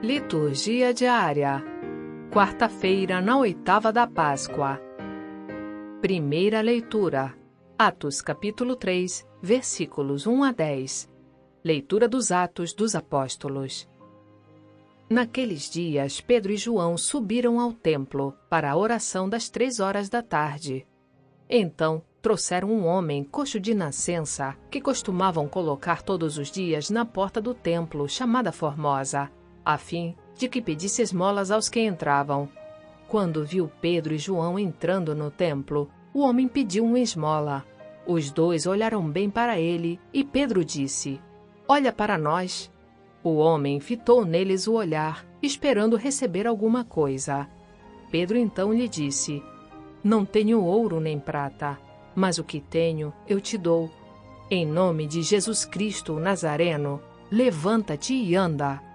Liturgia diária. Quarta-feira, na oitava da Páscoa. Primeira leitura. Atos capítulo 3, versículos 1 a 10. Leitura dos Atos dos Apóstolos. Naqueles dias, Pedro e João subiram ao templo para a oração das três horas da tarde. Então, trouxeram um homem coxo de nascença que costumavam colocar todos os dias na porta do templo, chamada Formosa a fim de que pedisse esmolas aos que entravam. Quando viu Pedro e João entrando no templo, o homem pediu uma esmola. Os dois olharam bem para ele e Pedro disse: Olha para nós. O homem fitou neles o olhar, esperando receber alguma coisa. Pedro então lhe disse: Não tenho ouro nem prata, mas o que tenho eu te dou. Em nome de Jesus Cristo Nazareno, levanta-te e anda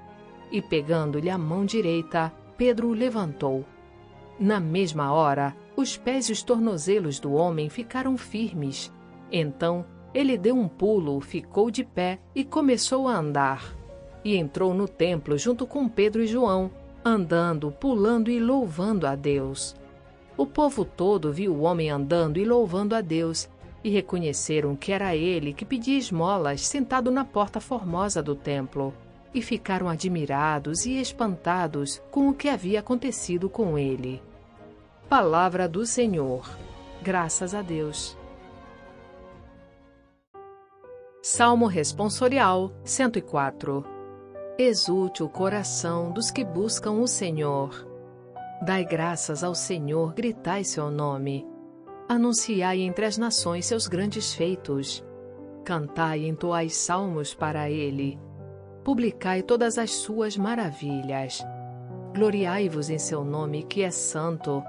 e pegando-lhe a mão direita, Pedro o levantou. Na mesma hora, os pés e os tornozelos do homem ficaram firmes. Então, ele deu um pulo, ficou de pé e começou a andar. E entrou no templo junto com Pedro e João, andando, pulando e louvando a Deus. O povo todo viu o homem andando e louvando a Deus, e reconheceram que era ele que pedia esmolas sentado na porta formosa do templo e ficaram admirados e espantados com o que havia acontecido com ele. Palavra do Senhor. Graças a Deus. Salmo Responsorial 104 Exulte o coração dos que buscam o Senhor. Dai graças ao Senhor, gritai seu nome. Anunciai entre as nações seus grandes feitos. Cantai e entoai salmos para ele publicai todas as suas maravilhas. Gloriai-vos em seu nome, que é santo.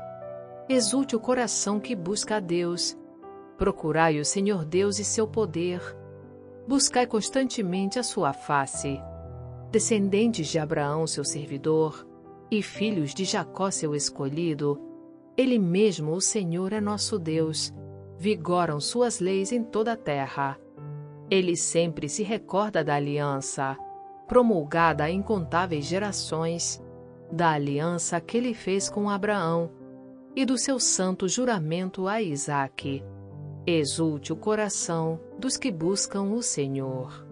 Exulte o coração que busca a Deus. Procurai o Senhor Deus e seu poder. Buscai constantemente a sua face. Descendentes de Abraão, seu servidor, e filhos de Jacó, seu escolhido, ele mesmo, o Senhor, é nosso Deus. Vigoram suas leis em toda a terra. Ele sempre se recorda da aliança promulgada a incontáveis gerações, da aliança que ele fez com Abraão e do seu santo juramento a Isaque. Exulte o coração dos que buscam o Senhor.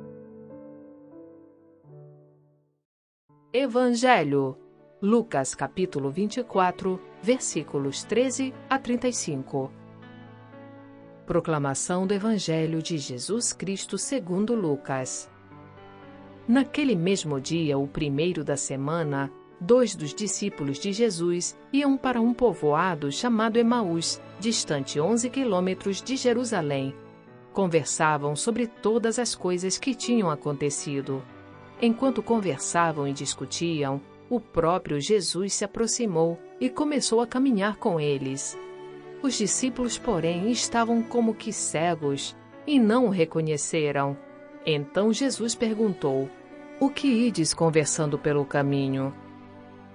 Evangelho Lucas capítulo 24, versículos 13 a 35. Proclamação do Evangelho de Jesus Cristo segundo Lucas. Naquele mesmo dia, o primeiro da semana, dois dos discípulos de Jesus iam para um povoado chamado Emaús, distante 11 quilômetros de Jerusalém. Conversavam sobre todas as coisas que tinham acontecido. Enquanto conversavam e discutiam, o próprio Jesus se aproximou e começou a caminhar com eles. Os discípulos, porém, estavam como que cegos e não o reconheceram. Então Jesus perguntou: O que ides conversando pelo caminho?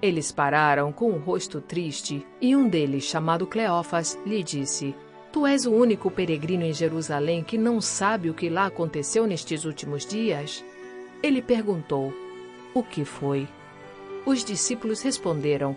Eles pararam com o rosto triste, e um deles, chamado Cleófas, lhe disse: Tu és o único peregrino em Jerusalém que não sabe o que lá aconteceu nestes últimos dias? Ele perguntou: O que foi? Os discípulos responderam: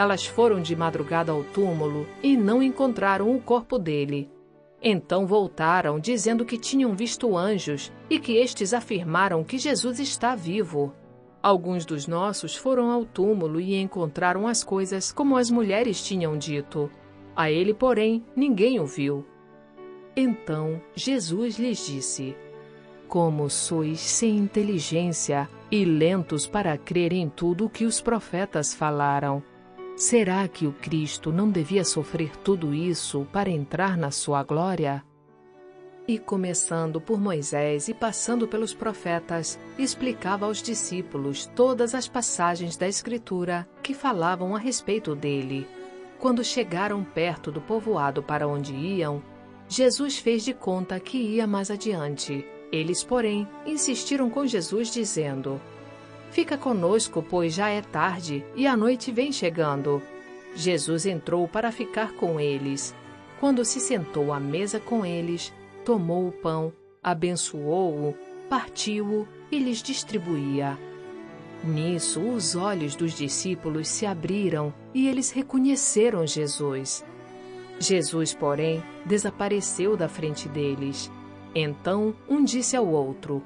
Elas foram de madrugada ao túmulo e não encontraram o corpo dele. Então voltaram, dizendo que tinham visto anjos e que estes afirmaram que Jesus está vivo. Alguns dos nossos foram ao túmulo e encontraram as coisas como as mulheres tinham dito. A ele, porém, ninguém o viu. Então Jesus lhes disse: Como sois sem inteligência e lentos para crer em tudo o que os profetas falaram. Será que o Cristo não devia sofrer tudo isso para entrar na sua glória? E começando por Moisés e passando pelos profetas, explicava aos discípulos todas as passagens da Escritura que falavam a respeito dele. Quando chegaram perto do povoado para onde iam, Jesus fez de conta que ia mais adiante. Eles, porém, insistiram com Jesus, dizendo: Fica conosco, pois já é tarde e a noite vem chegando. Jesus entrou para ficar com eles. Quando se sentou à mesa com eles, tomou o pão, abençoou-o, partiu-o e lhes distribuía. Nisso, os olhos dos discípulos se abriram e eles reconheceram Jesus. Jesus, porém, desapareceu da frente deles. Então, um disse ao outro: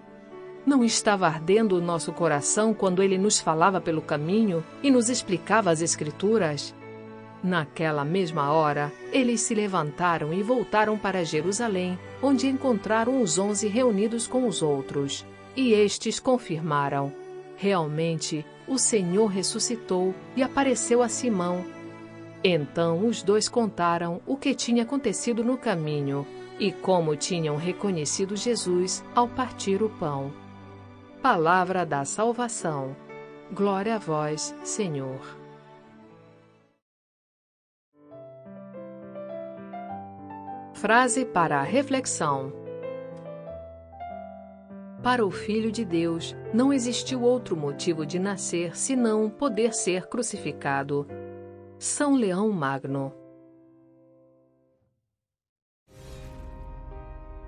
Não estava ardendo o nosso coração quando ele nos falava pelo caminho e nos explicava as Escrituras? Naquela mesma hora, eles se levantaram e voltaram para Jerusalém, onde encontraram os onze reunidos com os outros. E estes confirmaram: Realmente, o Senhor ressuscitou e apareceu a Simão. Então os dois contaram o que tinha acontecido no caminho e como tinham reconhecido Jesus ao partir o pão. Palavra da salvação. Glória a vós, Senhor. Frase para a reflexão: Para o Filho de Deus, não existiu outro motivo de nascer senão poder ser crucificado. São Leão Magno.